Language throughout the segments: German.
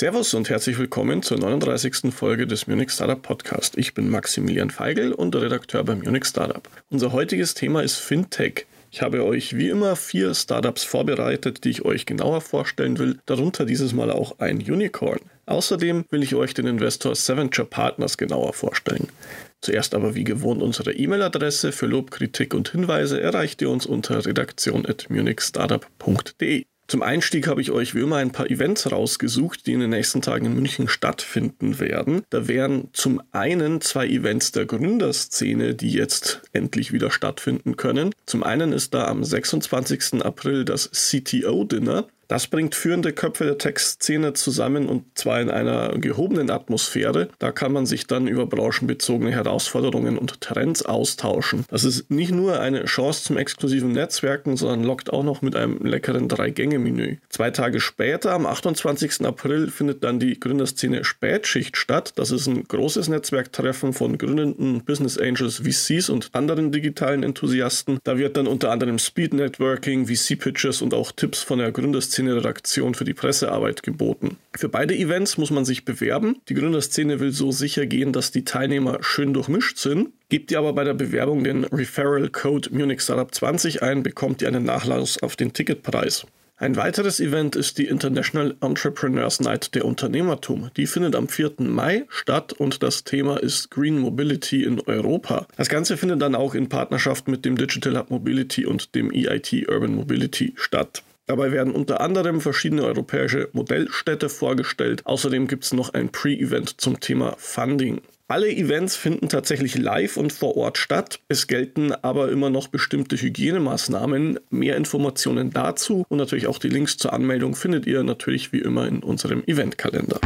Servus und herzlich willkommen zur 39. Folge des Munich Startup Podcast. Ich bin Maximilian Feigl und Redakteur beim Munich Startup. Unser heutiges Thema ist Fintech. Ich habe euch wie immer vier Startups vorbereitet, die ich euch genauer vorstellen will, darunter dieses Mal auch ein Unicorn. Außerdem will ich euch den Investor Seventure Partners genauer vorstellen. Zuerst aber wie gewohnt unsere E-Mail-Adresse für Lob, Kritik und Hinweise erreicht ihr uns unter redaktion.munichstartup.de. Zum Einstieg habe ich euch wie immer ein paar Events rausgesucht, die in den nächsten Tagen in München stattfinden werden. Da wären zum einen zwei Events der Gründerszene, die jetzt endlich wieder stattfinden können. Zum einen ist da am 26. April das CTO-Dinner. Das bringt führende Köpfe der Tech-Szene zusammen und zwar in einer gehobenen Atmosphäre. Da kann man sich dann über branchenbezogene Herausforderungen und Trends austauschen. Das ist nicht nur eine Chance zum exklusiven Netzwerken, sondern lockt auch noch mit einem leckeren Drei-Gänge-Menü. Zwei Tage später, am 28. April, findet dann die Gründerszene Spätschicht statt. Das ist ein großes Netzwerktreffen von gründenden Business Angels, VCs und anderen digitalen Enthusiasten. Da wird dann unter anderem Speed Networking, VC-Pitches und auch Tipps von der Gründerszene Gründerszene-Redaktion für die Pressearbeit geboten. Für beide Events muss man sich bewerben. Die Gründerszene will so sicher gehen, dass die Teilnehmer schön durchmischt sind. Gebt ihr aber bei der Bewerbung den Referral Code Munich Startup 20 ein, bekommt ihr einen Nachlass auf den Ticketpreis. Ein weiteres Event ist die International Entrepreneurs Night der Unternehmertum. Die findet am 4. Mai statt und das Thema ist Green Mobility in Europa. Das Ganze findet dann auch in Partnerschaft mit dem Digital Hub Mobility und dem EIT Urban Mobility statt. Dabei werden unter anderem verschiedene europäische Modellstädte vorgestellt. Außerdem gibt es noch ein Pre-Event zum Thema Funding. Alle Events finden tatsächlich live und vor Ort statt. Es gelten aber immer noch bestimmte Hygienemaßnahmen. Mehr Informationen dazu und natürlich auch die Links zur Anmeldung findet ihr natürlich wie immer in unserem Eventkalender.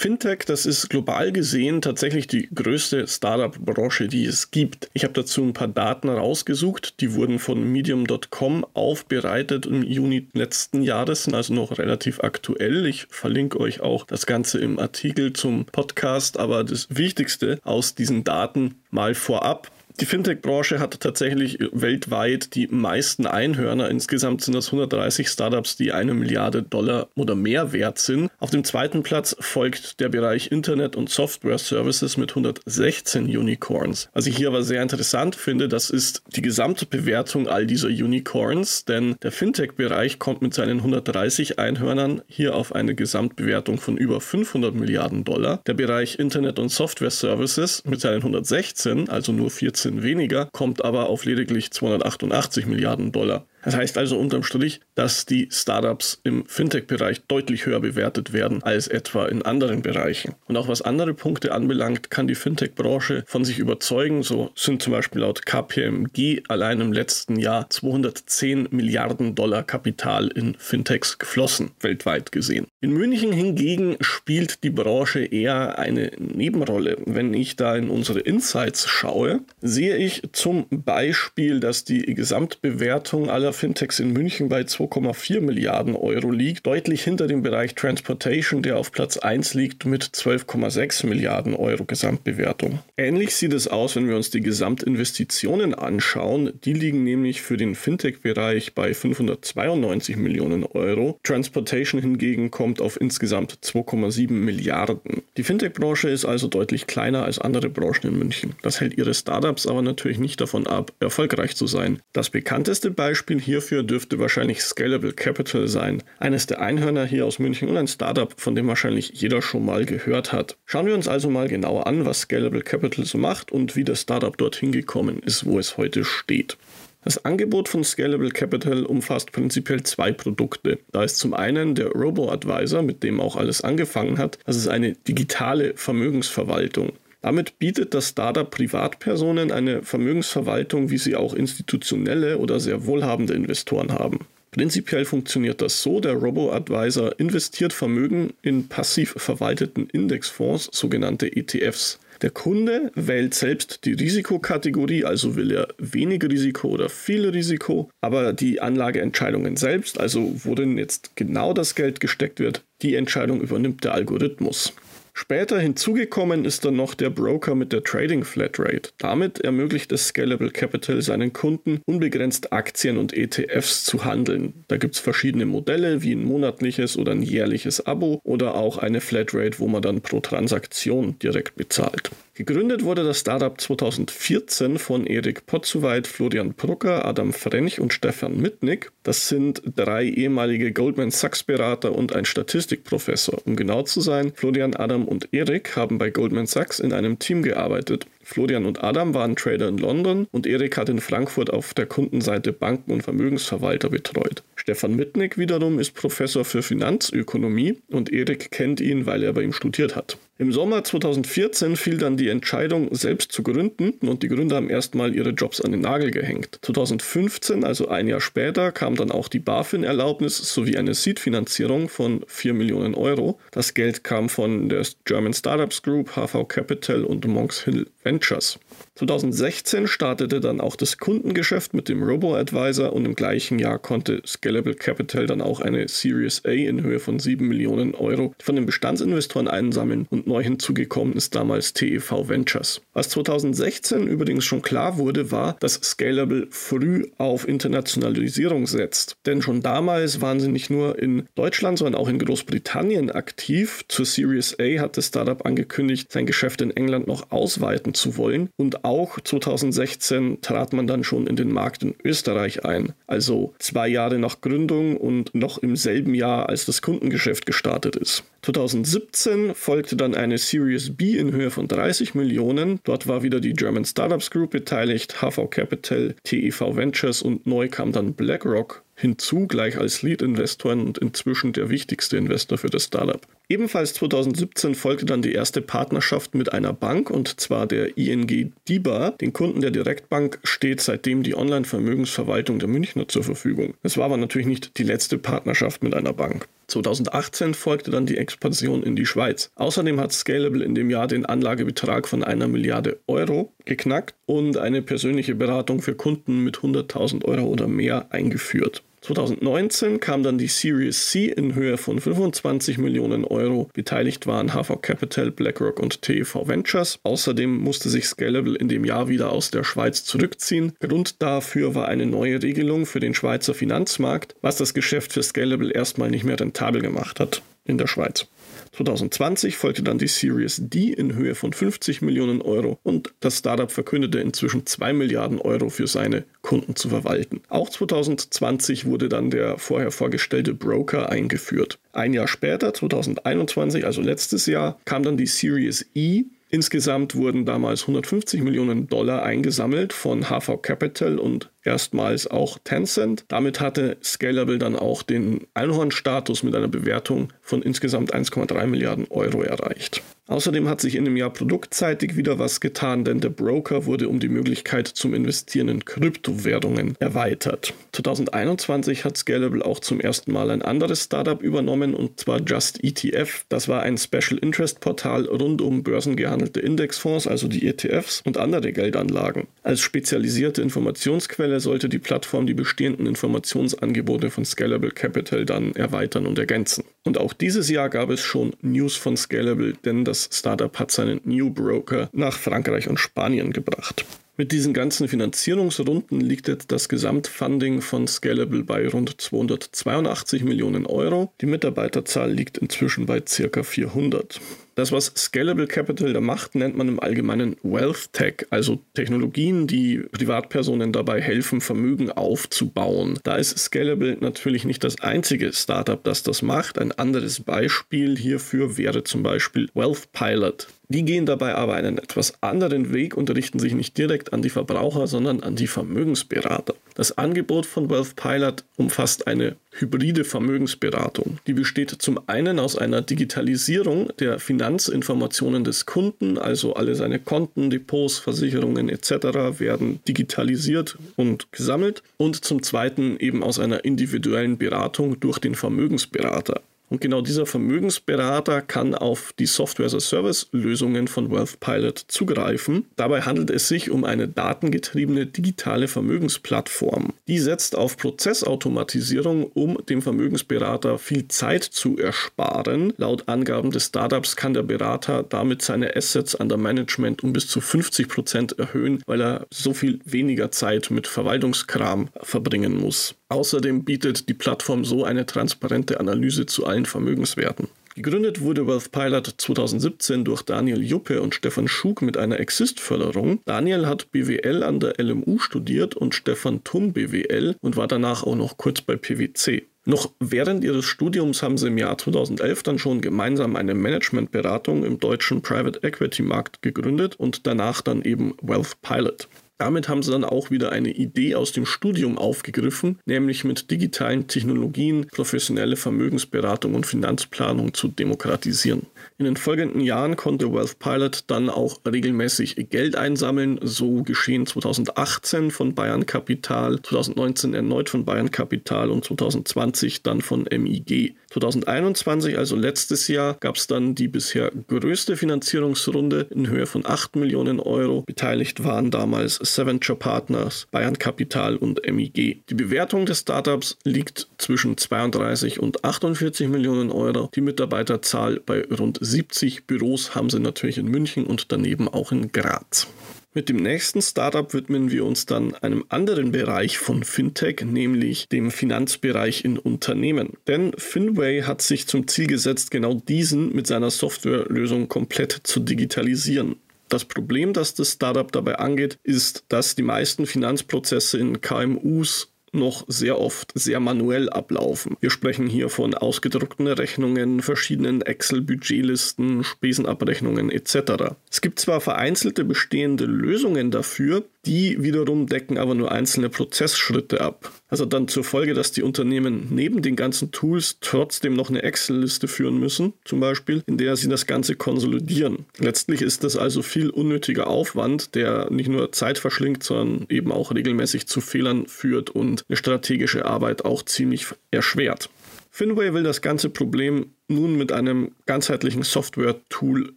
Fintech, das ist global gesehen tatsächlich die größte Startup-Branche, die es gibt. Ich habe dazu ein paar Daten rausgesucht, die wurden von medium.com aufbereitet im Juni letzten Jahres, sind also noch relativ aktuell. Ich verlinke euch auch das Ganze im Artikel zum Podcast, aber das Wichtigste aus diesen Daten mal vorab. Die Fintech-Branche hat tatsächlich weltweit die meisten Einhörner. Insgesamt sind das 130 Startups, die eine Milliarde Dollar oder mehr wert sind. Auf dem zweiten Platz folgt der Bereich Internet- und Software-Services mit 116 Unicorns. Was ich hier aber sehr interessant finde, das ist die gesamte Bewertung all dieser Unicorns, denn der Fintech-Bereich kommt mit seinen 130 Einhörnern hier auf eine Gesamtbewertung von über 500 Milliarden Dollar. Der Bereich Internet- und Software-Services mit seinen 116, also nur 14 bisschen weniger, kommt aber auf lediglich 288 Milliarden Dollar. Das heißt also unterm Strich, dass die Startups im Fintech-Bereich deutlich höher bewertet werden als etwa in anderen Bereichen. Und auch was andere Punkte anbelangt, kann die Fintech-Branche von sich überzeugen. So sind zum Beispiel laut KPMG allein im letzten Jahr 210 Milliarden Dollar Kapital in Fintechs geflossen, weltweit gesehen. In München hingegen spielt die Branche eher eine Nebenrolle. Wenn ich da in unsere Insights schaue, sehe ich zum Beispiel, dass die Gesamtbewertung aller Fintechs in München bei 2,4 Milliarden Euro liegt, deutlich hinter dem Bereich Transportation, der auf Platz 1 liegt mit 12,6 Milliarden Euro Gesamtbewertung. Ähnlich sieht es aus, wenn wir uns die Gesamtinvestitionen anschauen. Die liegen nämlich für den Fintech-Bereich bei 592 Millionen Euro. Transportation hingegen kommt auf insgesamt 2,7 Milliarden. Die Fintech-Branche ist also deutlich kleiner als andere Branchen in München. Das hält ihre Startups aber natürlich nicht davon ab, erfolgreich zu sein. Das bekannteste Beispiel hierfür dürfte wahrscheinlich Scalable Capital sein, eines der Einhörner hier aus München und ein Startup, von dem wahrscheinlich jeder schon mal gehört hat. Schauen wir uns also mal genauer an, was Scalable Capital so macht und wie das Startup dorthin gekommen ist, wo es heute steht. Das Angebot von Scalable Capital umfasst prinzipiell zwei Produkte. Da ist zum einen der Robo-Advisor, mit dem auch alles angefangen hat. Das ist eine digitale Vermögensverwaltung. Damit bietet das Startup Privatpersonen eine Vermögensverwaltung, wie sie auch institutionelle oder sehr wohlhabende Investoren haben. Prinzipiell funktioniert das so, der Robo-Advisor investiert Vermögen in passiv verwalteten Indexfonds, sogenannte ETFs. Der Kunde wählt selbst die Risikokategorie, also will er wenig Risiko oder viel Risiko, aber die Anlageentscheidungen selbst, also worin jetzt genau das Geld gesteckt wird, die Entscheidung übernimmt der Algorithmus. Später hinzugekommen ist dann noch der Broker mit der Trading Flatrate. Damit ermöglicht es Scalable Capital seinen Kunden unbegrenzt Aktien und ETFs zu handeln. Da gibt es verschiedene Modelle wie ein monatliches oder ein jährliches Abo oder auch eine Flatrate, wo man dann pro Transaktion direkt bezahlt. Gegründet wurde das Startup 2014 von Erik Potzuweit, Florian Brucker, Adam French und Stefan Mitnick. Das sind drei ehemalige Goldman Sachs Berater und ein Statistikprofessor. Um genau zu sein, Florian, Adam und Erik haben bei Goldman Sachs in einem Team gearbeitet. Florian und Adam waren Trader in London und Erik hat in Frankfurt auf der Kundenseite Banken und Vermögensverwalter betreut. Stefan Mitnick wiederum ist Professor für Finanzökonomie und Erik kennt ihn, weil er bei ihm studiert hat. Im Sommer 2014 fiel dann die Entscheidung, selbst zu gründen und die Gründer haben erstmal ihre Jobs an den Nagel gehängt. 2015, also ein Jahr später, kam dann auch die BaFin-Erlaubnis sowie eine Seed-Finanzierung von 4 Millionen Euro. Das Geld kam von der German Startups Group, HV Capital und Monks Hill Ventures. 2016 startete dann auch das Kundengeschäft mit dem Robo-Advisor und im gleichen Jahr konnte Scalable Capital dann auch eine Series A in Höhe von 7 Millionen Euro von den Bestandsinvestoren einsammeln und neu hinzugekommen ist damals TEV Ventures. Was 2016 übrigens schon klar wurde, war, dass Scalable früh auf Internationalisierung setzt. Denn schon damals waren sie nicht nur in Deutschland, sondern auch in Großbritannien aktiv. Zur Series A hat das Startup angekündigt, sein Geschäft in England noch ausweiten zu wollen und auch 2016 trat man dann schon in den Markt in Österreich ein. Also zwei Jahre nach Gründung und noch im selben Jahr, als das Kundengeschäft gestartet ist. 2017 folgte dann eine Series B in Höhe von 30 Millionen. Dort war wieder die German Startups Group beteiligt, HV Capital, TEV Ventures und neu kam dann BlackRock hinzu, gleich als Lead-Investor und inzwischen der wichtigste Investor für das Startup. Ebenfalls 2017 folgte dann die erste Partnerschaft mit einer Bank und zwar der ING DIBA. Den Kunden der Direktbank steht seitdem die Online-Vermögensverwaltung der Münchner zur Verfügung. Es war aber natürlich nicht die letzte Partnerschaft mit einer Bank. 2018 folgte dann die Expansion in die Schweiz. Außerdem hat Scalable in dem Jahr den Anlagebetrag von einer Milliarde Euro geknackt und eine persönliche Beratung für Kunden mit 100.000 Euro oder mehr eingeführt. 2019 kam dann die Series C in Höhe von 25 Millionen Euro. Beteiligt waren HV Capital, BlackRock und TEV Ventures. Außerdem musste sich Scalable in dem Jahr wieder aus der Schweiz zurückziehen. Grund dafür war eine neue Regelung für den Schweizer Finanzmarkt, was das Geschäft für Scalable erstmal nicht mehr rentabel gemacht hat in der Schweiz. 2020 folgte dann die Series D in Höhe von 50 Millionen Euro und das Startup verkündete inzwischen 2 Milliarden Euro für seine Kunden zu verwalten. Auch 2020 wurde dann der vorher vorgestellte Broker eingeführt. Ein Jahr später, 2021, also letztes Jahr, kam dann die Series E Insgesamt wurden damals 150 Millionen Dollar eingesammelt von HV Capital und erstmals auch Tencent. Damit hatte Scalable dann auch den Einhornstatus mit einer Bewertung von insgesamt 1,3 Milliarden Euro erreicht. Außerdem hat sich in dem Jahr produktseitig wieder was getan, denn der Broker wurde um die Möglichkeit zum Investieren in Kryptowährungen erweitert. 2021 hat Scalable auch zum ersten Mal ein anderes Startup übernommen und zwar Just ETF. Das war ein Special Interest Portal rund um börsengehandelte Indexfonds, also die ETFs und andere Geldanlagen. Als spezialisierte Informationsquelle sollte die Plattform die bestehenden Informationsangebote von Scalable Capital dann erweitern und ergänzen. Und auch dieses Jahr gab es schon News von Scalable, denn das das Startup hat seinen New Broker nach Frankreich und Spanien gebracht. Mit diesen ganzen Finanzierungsrunden liegt jetzt das Gesamtfunding von Scalable bei rund 282 Millionen Euro. Die Mitarbeiterzahl liegt inzwischen bei ca. 400. Das, was Scalable Capital da macht, nennt man im Allgemeinen Wealth Tech, also Technologien, die Privatpersonen dabei helfen, Vermögen aufzubauen. Da ist Scalable natürlich nicht das einzige Startup, das das macht. Ein anderes Beispiel hierfür wäre zum Beispiel Wealth Pilot. Die gehen dabei aber einen etwas anderen Weg und richten sich nicht direkt an die Verbraucher, sondern an die Vermögensberater. Das Angebot von Wealth Pilot umfasst eine hybride Vermögensberatung. Die besteht zum einen aus einer Digitalisierung der Finanzinformationen des Kunden, also alle seine Konten, Depots, Versicherungen etc. werden digitalisiert und gesammelt und zum zweiten eben aus einer individuellen Beratung durch den Vermögensberater. Und genau dieser Vermögensberater kann auf die Software-as-a-Service-Lösungen von WealthPilot zugreifen. Dabei handelt es sich um eine datengetriebene digitale Vermögensplattform. Die setzt auf Prozessautomatisierung, um dem Vermögensberater viel Zeit zu ersparen. Laut Angaben des Startups kann der Berater damit seine Assets under Management um bis zu 50 Prozent erhöhen, weil er so viel weniger Zeit mit Verwaltungskram verbringen muss. Außerdem bietet die Plattform so eine transparente Analyse zu allen Vermögenswerten. Gegründet wurde WealthPilot 2017 durch Daniel Juppe und Stefan Schug mit einer Exist-Förderung. Daniel hat BWL an der LMU studiert und Stefan Tum BWL und war danach auch noch kurz bei PwC. Noch während ihres Studiums haben sie im Jahr 2011 dann schon gemeinsam eine Managementberatung im deutschen Private Equity Markt gegründet und danach dann eben WealthPilot. Damit haben sie dann auch wieder eine Idee aus dem Studium aufgegriffen, nämlich mit digitalen Technologien professionelle Vermögensberatung und Finanzplanung zu demokratisieren. In den folgenden Jahren konnte Wealth Pilot dann auch regelmäßig Geld einsammeln, so geschehen 2018 von Bayern Capital, 2019 erneut von Bayern Capital und 2020 dann von MIG. 2021, also letztes Jahr, gab es dann die bisher größte Finanzierungsrunde in Höhe von 8 Millionen Euro. Beteiligt waren damals Seventure Partners, Bayern Capital und MIG. Die Bewertung des Startups liegt zwischen 32 und 48 Millionen Euro. Die Mitarbeiterzahl bei rund 70 Büros haben sie natürlich in München und daneben auch in Graz. Mit dem nächsten Startup widmen wir uns dann einem anderen Bereich von Fintech, nämlich dem Finanzbereich in Unternehmen. Denn Finway hat sich zum Ziel gesetzt, genau diesen mit seiner Softwarelösung komplett zu digitalisieren. Das Problem, das das Startup dabei angeht, ist, dass die meisten Finanzprozesse in KMUs noch sehr oft sehr manuell ablaufen. Wir sprechen hier von ausgedruckten Rechnungen, verschiedenen Excel-Budgetlisten, Spesenabrechnungen etc. Es gibt zwar vereinzelte bestehende Lösungen dafür, die wiederum decken aber nur einzelne Prozessschritte ab. Also dann zur Folge, dass die Unternehmen neben den ganzen Tools trotzdem noch eine Excel-Liste führen müssen, zum Beispiel, in der sie das Ganze konsolidieren. Letztlich ist das also viel unnötiger Aufwand, der nicht nur Zeit verschlingt, sondern eben auch regelmäßig zu Fehlern führt und eine strategische Arbeit auch ziemlich erschwert. Finway will das ganze Problem nun mit einem ganzheitlichen Software-Tool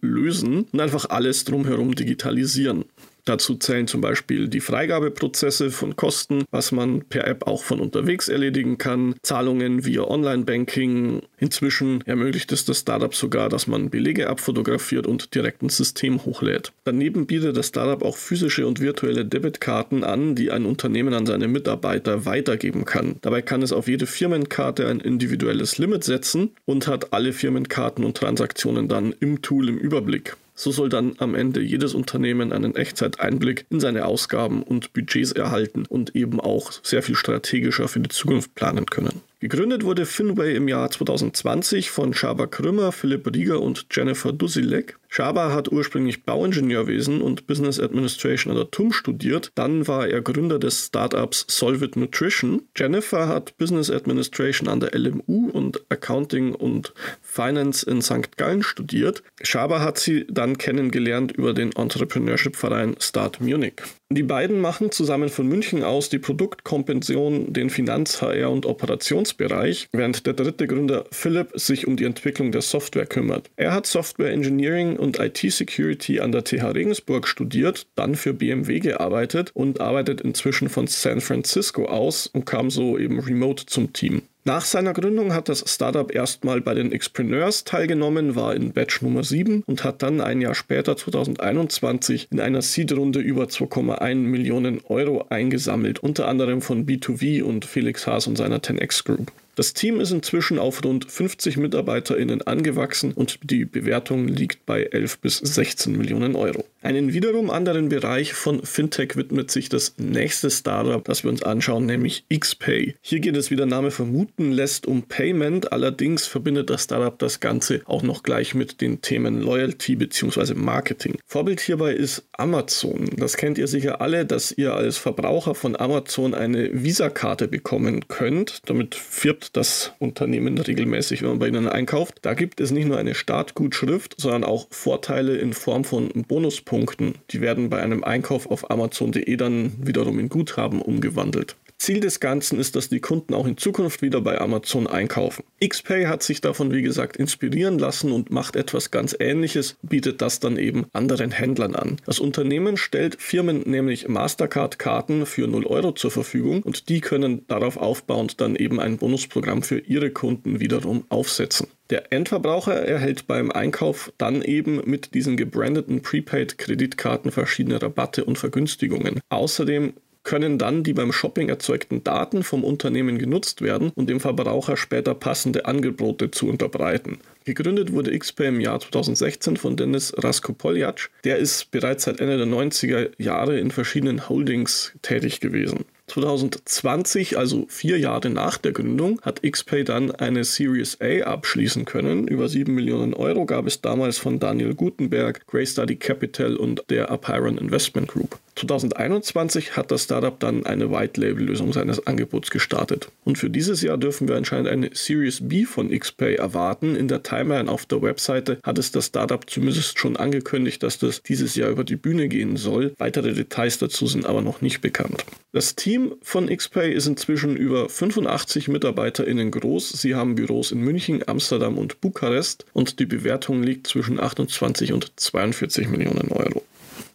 lösen und einfach alles drumherum digitalisieren. Dazu zählen zum Beispiel die Freigabeprozesse von Kosten, was man per App auch von unterwegs erledigen kann, Zahlungen via Online-Banking. Inzwischen ermöglicht es das Startup sogar, dass man Belege abfotografiert und direkt ins System hochlädt. Daneben bietet das Startup auch physische und virtuelle Debitkarten an, die ein Unternehmen an seine Mitarbeiter weitergeben kann. Dabei kann es auf jede Firmenkarte ein individuelles Limit setzen und hat alle Firmenkarten und Transaktionen dann im Tool im Überblick. So soll dann am Ende jedes Unternehmen einen Echtzeiteinblick in seine Ausgaben und Budgets erhalten und eben auch sehr viel strategischer für die Zukunft planen können. Gegründet wurde Finway im Jahr 2020 von Schaber Krümmer, Philipp Rieger und Jennifer Dusilek. Schaber hat ursprünglich Bauingenieurwesen und Business Administration an der TUM studiert. Dann war er Gründer des Startups Solvit Nutrition. Jennifer hat Business Administration an der LMU und Accounting und Finance in St. Gallen studiert. Schaber hat sie dann kennengelernt über den Entrepreneurship-Verein Start Munich. Die beiden machen zusammen von München aus die Produktkompension, den Finanz-, HR- und Operationsbereich, während der dritte Gründer Philipp sich um die Entwicklung der Software kümmert. Er hat Software Engineering und IT-Security an der TH Regensburg studiert, dann für BMW gearbeitet und arbeitet inzwischen von San Francisco aus und kam so eben remote zum Team. Nach seiner Gründung hat das Startup erstmal bei den Expreneurs teilgenommen, war in Batch Nummer 7 und hat dann ein Jahr später, 2021, in einer Seed-Runde über 2,1 Millionen Euro eingesammelt, unter anderem von B2V und Felix Haas und seiner 10x Group. Das Team ist inzwischen auf rund 50 MitarbeiterInnen angewachsen und die Bewertung liegt bei 11 bis 16 Millionen Euro. Einen wiederum anderen Bereich von Fintech widmet sich das nächste Startup, das wir uns anschauen, nämlich XPay. Hier geht es, wie der Name vermuten lässt, um Payment. Allerdings verbindet das Startup das Ganze auch noch gleich mit den Themen Loyalty bzw. Marketing. Vorbild hierbei ist Amazon. Das kennt ihr sicher alle, dass ihr als Verbraucher von Amazon eine Visa-Karte bekommen könnt. Damit firbt das Unternehmen regelmäßig, wenn man bei ihnen einkauft. Da gibt es nicht nur eine Startgutschrift, sondern auch Vorteile in Form von Bonuspunkten. Die werden bei einem Einkauf auf Amazon.de dann wiederum in Guthaben umgewandelt. Ziel des Ganzen ist, dass die Kunden auch in Zukunft wieder bei Amazon einkaufen. XPay hat sich davon, wie gesagt, inspirieren lassen und macht etwas ganz Ähnliches, bietet das dann eben anderen Händlern an. Das Unternehmen stellt Firmen nämlich Mastercard-Karten für 0 Euro zur Verfügung und die können darauf aufbauend dann eben ein Bonusprogramm für ihre Kunden wiederum aufsetzen. Der Endverbraucher erhält beim Einkauf dann eben mit diesen gebrandeten Prepaid-Kreditkarten verschiedene Rabatte und Vergünstigungen. Außerdem können dann die beim Shopping erzeugten Daten vom Unternehmen genutzt werden und dem Verbraucher später passende Angebote zu unterbreiten. Gegründet wurde XPay im Jahr 2016 von Dennis Raskopoljac. Der ist bereits seit Ende der 90er Jahre in verschiedenen Holdings tätig gewesen. 2020, also vier Jahre nach der Gründung, hat XPay dann eine Series A abschließen können. Über 7 Millionen Euro gab es damals von Daniel Gutenberg, Grey Study Capital und der Apiron Investment Group. 2021 hat das Startup dann eine White-Label-Lösung seines Angebots gestartet. Und für dieses Jahr dürfen wir anscheinend eine Series B von XPay erwarten. In der Timeline auf der Webseite hat es das Startup zumindest schon angekündigt, dass das dieses Jahr über die Bühne gehen soll. Weitere Details dazu sind aber noch nicht bekannt. Das Team von XPay ist inzwischen über 85 MitarbeiterInnen groß. Sie haben Büros in München, Amsterdam und Bukarest und die Bewertung liegt zwischen 28 und 42 Millionen Euro.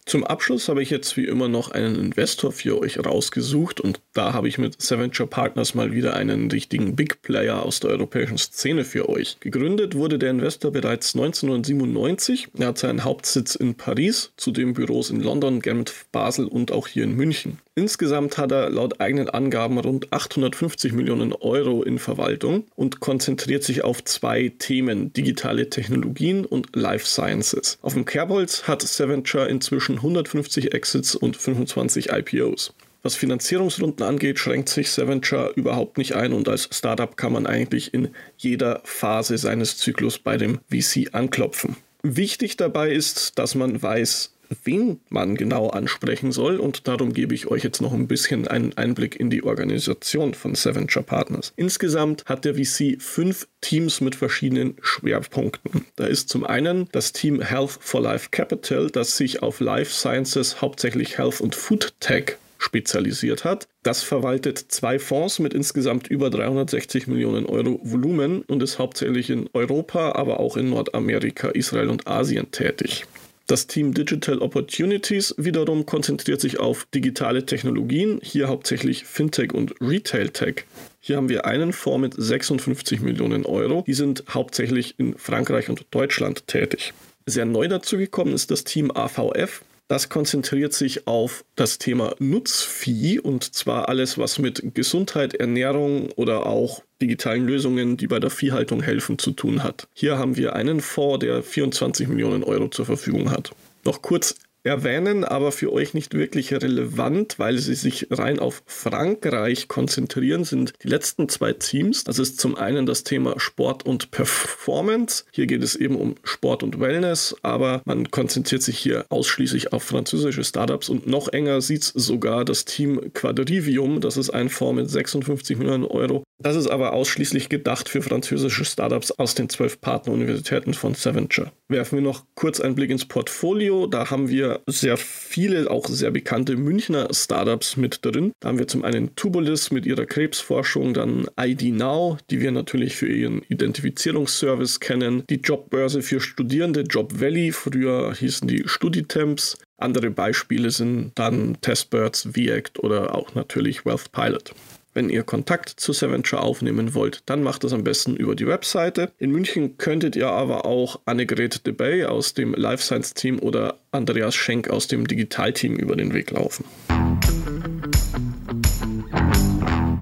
Zum Abschluss habe ich jetzt wie immer noch einen Investor für euch rausgesucht und da habe ich mit Saventure Partners mal wieder einen richtigen Big Player aus der europäischen Szene für euch. Gegründet wurde der Investor bereits 1997. Er hat seinen Hauptsitz in Paris, zudem Büros in London, Genf, Basel und auch hier in München. Insgesamt hat er laut eigenen Angaben rund 850 Millionen Euro in Verwaltung und konzentriert sich auf zwei Themen, digitale Technologien und Life Sciences. Auf dem Kerbholz hat Saventure inzwischen 150 Exits und 25 IPOs. Was Finanzierungsrunden angeht, schränkt sich Saventure überhaupt nicht ein und als Startup kann man eigentlich in jeder Phase seines Zyklus bei dem VC anklopfen. Wichtig dabei ist, dass man weiß, wen man genau ansprechen soll und darum gebe ich euch jetzt noch ein bisschen einen Einblick in die Organisation von Saventure Partners. Insgesamt hat der VC fünf Teams mit verschiedenen Schwerpunkten. Da ist zum einen das Team Health for Life Capital, das sich auf Life Sciences, hauptsächlich Health und Food Tech spezialisiert hat. Das verwaltet zwei Fonds mit insgesamt über 360 Millionen Euro Volumen und ist hauptsächlich in Europa, aber auch in Nordamerika, Israel und Asien tätig. Das Team Digital Opportunities wiederum konzentriert sich auf digitale Technologien, hier hauptsächlich Fintech und Retail Tech. Hier haben wir einen Fonds mit 56 Millionen Euro. Die sind hauptsächlich in Frankreich und Deutschland tätig. Sehr neu dazu gekommen ist das Team AVF. Das konzentriert sich auf das Thema Nutzvieh und zwar alles, was mit Gesundheit, Ernährung oder auch digitalen Lösungen, die bei der Viehhaltung helfen, zu tun hat. Hier haben wir einen Fonds, der 24 Millionen Euro zur Verfügung hat. Noch kurz erwähnen, aber für euch nicht wirklich relevant, weil sie sich rein auf Frankreich konzentrieren, sind die letzten zwei Teams. Das ist zum einen das Thema Sport und Performance. Hier geht es eben um Sport und Wellness, aber man konzentriert sich hier ausschließlich auf französische Startups und noch enger sieht es sogar das Team Quadrivium. Das ist ein Fonds mit 56 Millionen Euro. Das ist aber ausschließlich gedacht für französische Startups aus den zwölf Partneruniversitäten von Saventure. Werfen wir noch kurz einen Blick ins Portfolio. Da haben wir sehr viele, auch sehr bekannte Münchner Startups mit drin. Da haben wir zum einen Tubulis mit ihrer Krebsforschung, dann ID Now, die wir natürlich für ihren Identifizierungsservice kennen, die Jobbörse für Studierende, Job Valley, früher hießen die Studitemps. Andere Beispiele sind dann Testbirds, VACT oder auch natürlich Wealth Pilot. Wenn ihr Kontakt zu Saventure aufnehmen wollt, dann macht das am besten über die Webseite. In München könntet ihr aber auch Annegret de Bay aus dem Life Science Team oder Andreas Schenk aus dem Digitalteam über den Weg laufen.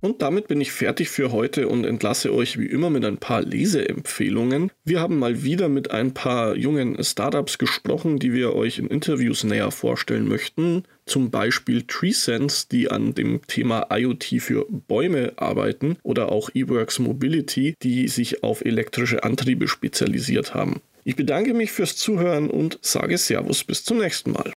Und damit bin ich fertig für heute und entlasse euch wie immer mit ein paar Leseempfehlungen. Wir haben mal wieder mit ein paar jungen Startups gesprochen, die wir euch in Interviews näher vorstellen möchten. Zum Beispiel TreeSense, die an dem Thema IoT für Bäume arbeiten, oder auch eWorks Mobility, die sich auf elektrische Antriebe spezialisiert haben. Ich bedanke mich fürs Zuhören und sage Servus bis zum nächsten Mal.